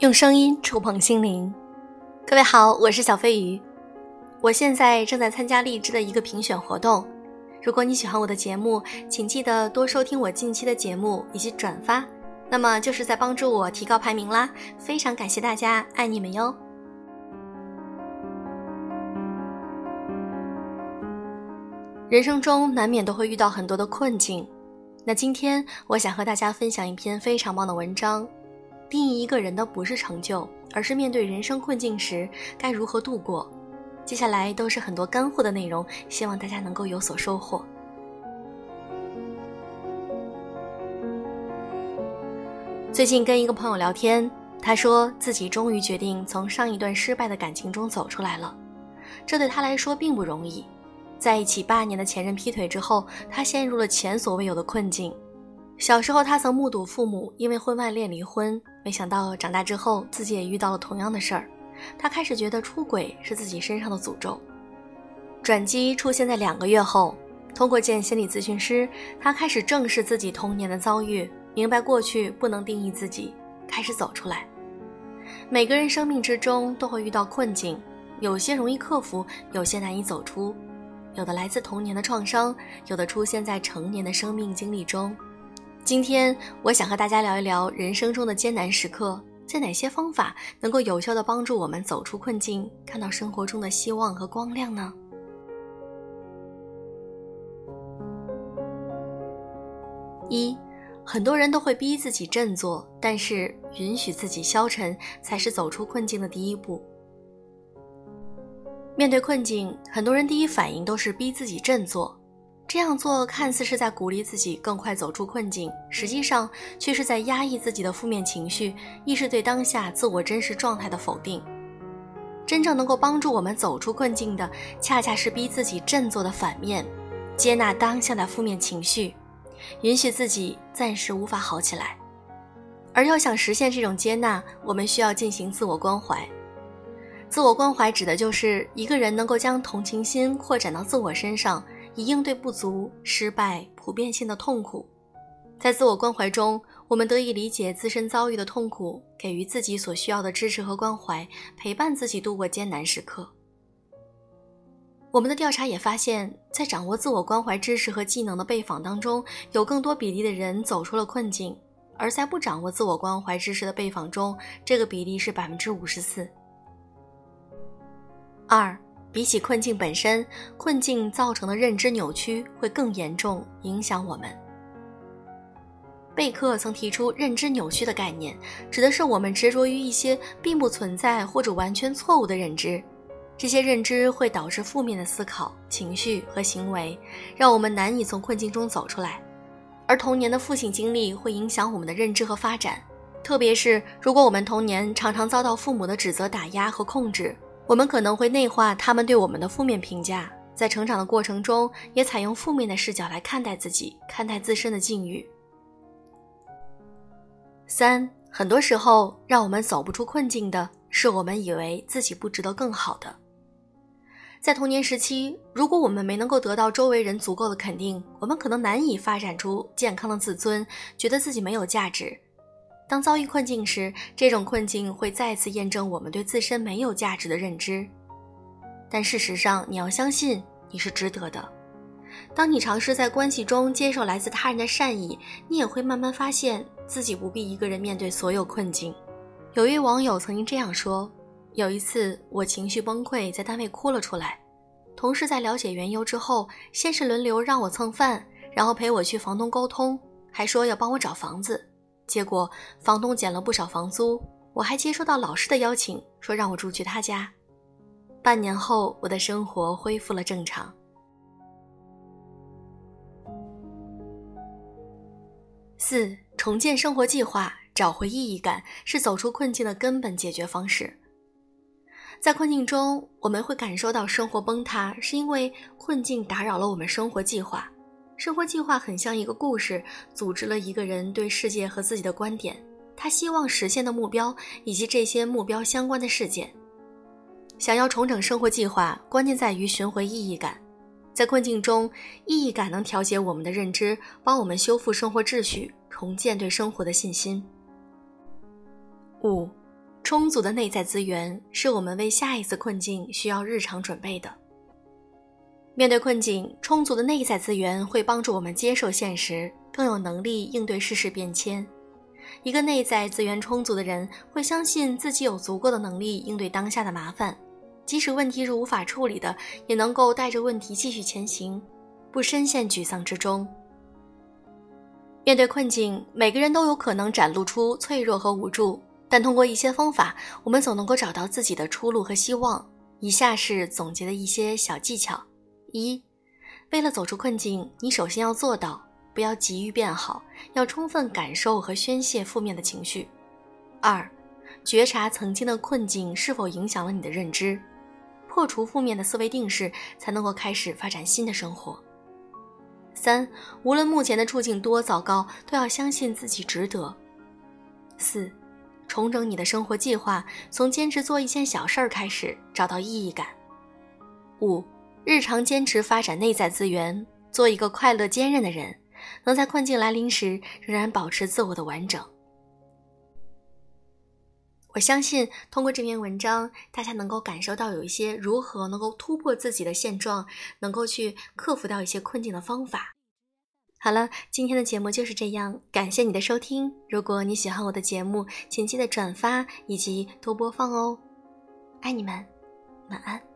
用声音触碰心灵，各位好，我是小飞鱼。我现在正在参加荔枝的一个评选活动。如果你喜欢我的节目，请记得多收听我近期的节目以及转发，那么就是在帮助我提高排名啦。非常感谢大家，爱你们哟。人生中难免都会遇到很多的困境，那今天我想和大家分享一篇非常棒的文章。定义一个人的不是成就，而是面对人生困境时该如何度过。接下来都是很多干货的内容，希望大家能够有所收获。最近跟一个朋友聊天，他说自己终于决定从上一段失败的感情中走出来了，这对他来说并不容易。在一起八年的前任劈腿之后，他陷入了前所未有的困境。小时候，他曾目睹父母因为婚外恋离婚，没想到长大之后自己也遇到了同样的事儿。他开始觉得出轨是自己身上的诅咒。转机出现在两个月后，通过见心理咨询师，他开始正视自己童年的遭遇，明白过去不能定义自己，开始走出来。每个人生命之中都会遇到困境，有些容易克服，有些难以走出。有的来自童年的创伤，有的出现在成年的生命经历中。今天，我想和大家聊一聊人生中的艰难时刻，在哪些方法能够有效的帮助我们走出困境，看到生活中的希望和光亮呢？一，很多人都会逼自己振作，但是允许自己消沉，才是走出困境的第一步。面对困境，很多人第一反应都是逼自己振作，这样做看似是在鼓励自己更快走出困境，实际上却是在压抑自己的负面情绪，亦是对当下自我真实状态的否定。真正能够帮助我们走出困境的，恰恰是逼自己振作的反面，接纳当下的负面情绪，允许自己暂时无法好起来。而要想实现这种接纳，我们需要进行自我关怀。自我关怀指的就是一个人能够将同情心扩展到自我身上，以应对不足、失败、普遍性的痛苦。在自我关怀中，我们得以理解自身遭遇的痛苦，给予自己所需要的支持和关怀，陪伴自己度过艰难时刻。我们的调查也发现，在掌握自我关怀知识和技能的被访当中，有更多比例的人走出了困境；而在不掌握自我关怀知识的被访中，这个比例是百分之五十四。二，比起困境本身，困境造成的认知扭曲会更严重，影响我们。贝克曾提出认知扭曲的概念，指的是我们执着于一些并不存在或者完全错误的认知，这些认知会导致负面的思考、情绪和行为，让我们难以从困境中走出来。而童年的负性经历会影响我们的认知和发展，特别是如果我们童年常常遭到父母的指责、打压和控制。我们可能会内化他们对我们的负面评价，在成长的过程中，也采用负面的视角来看待自己，看待自身的境遇。三，很多时候让我们走不出困境的是我们以为自己不值得更好的。在童年时期，如果我们没能够得到周围人足够的肯定，我们可能难以发展出健康的自尊，觉得自己没有价值。当遭遇困境时，这种困境会再次验证我们对自身没有价值的认知。但事实上，你要相信你是值得的。当你尝试在关系中接受来自他人的善意，你也会慢慢发现自己不必一个人面对所有困境。有一位网友曾经这样说：“有一次，我情绪崩溃，在单位哭了出来。同事在了解缘由之后，先是轮流让我蹭饭，然后陪我去房东沟通，还说要帮我找房子。”结果房东减了不少房租，我还接收到老师的邀请，说让我住去他家。半年后，我的生活恢复了正常。四、重建生活计划，找回意义感，是走出困境的根本解决方式。在困境中，我们会感受到生活崩塌，是因为困境打扰了我们生活计划。生活计划很像一个故事，组织了一个人对世界和自己的观点，他希望实现的目标以及这些目标相关的事件。想要重整生活计划，关键在于寻回意义感。在困境中，意义感能调节我们的认知，帮我们修复生活秩序，重建对生活的信心。五，充足的内在资源是我们为下一次困境需要日常准备的。面对困境，充足的内在资源会帮助我们接受现实，更有能力应对世事变迁。一个内在资源充足的人，会相信自己有足够的能力应对当下的麻烦，即使问题是无法处理的，也能够带着问题继续前行，不深陷沮丧之中。面对困境，每个人都有可能展露出脆弱和无助，但通过一些方法，我们总能够找到自己的出路和希望。以下是总结的一些小技巧：一，为了走出困境，你首先要做到。不要急于变好，要充分感受和宣泄负面的情绪。二，觉察曾经的困境是否影响了你的认知，破除负面的思维定式，才能够开始发展新的生活。三，无论目前的处境多糟糕，都要相信自己值得。四，重整你的生活计划，从坚持做一件小事儿开始，找到意义感。五，日常坚持发展内在资源，做一个快乐坚韧的人。能在困境来临时仍然保持自我的完整。我相信通过这篇文章，大家能够感受到有一些如何能够突破自己的现状，能够去克服掉一些困境的方法。好了，今天的节目就是这样，感谢你的收听。如果你喜欢我的节目，请记得转发以及多播放哦。爱你们，晚安。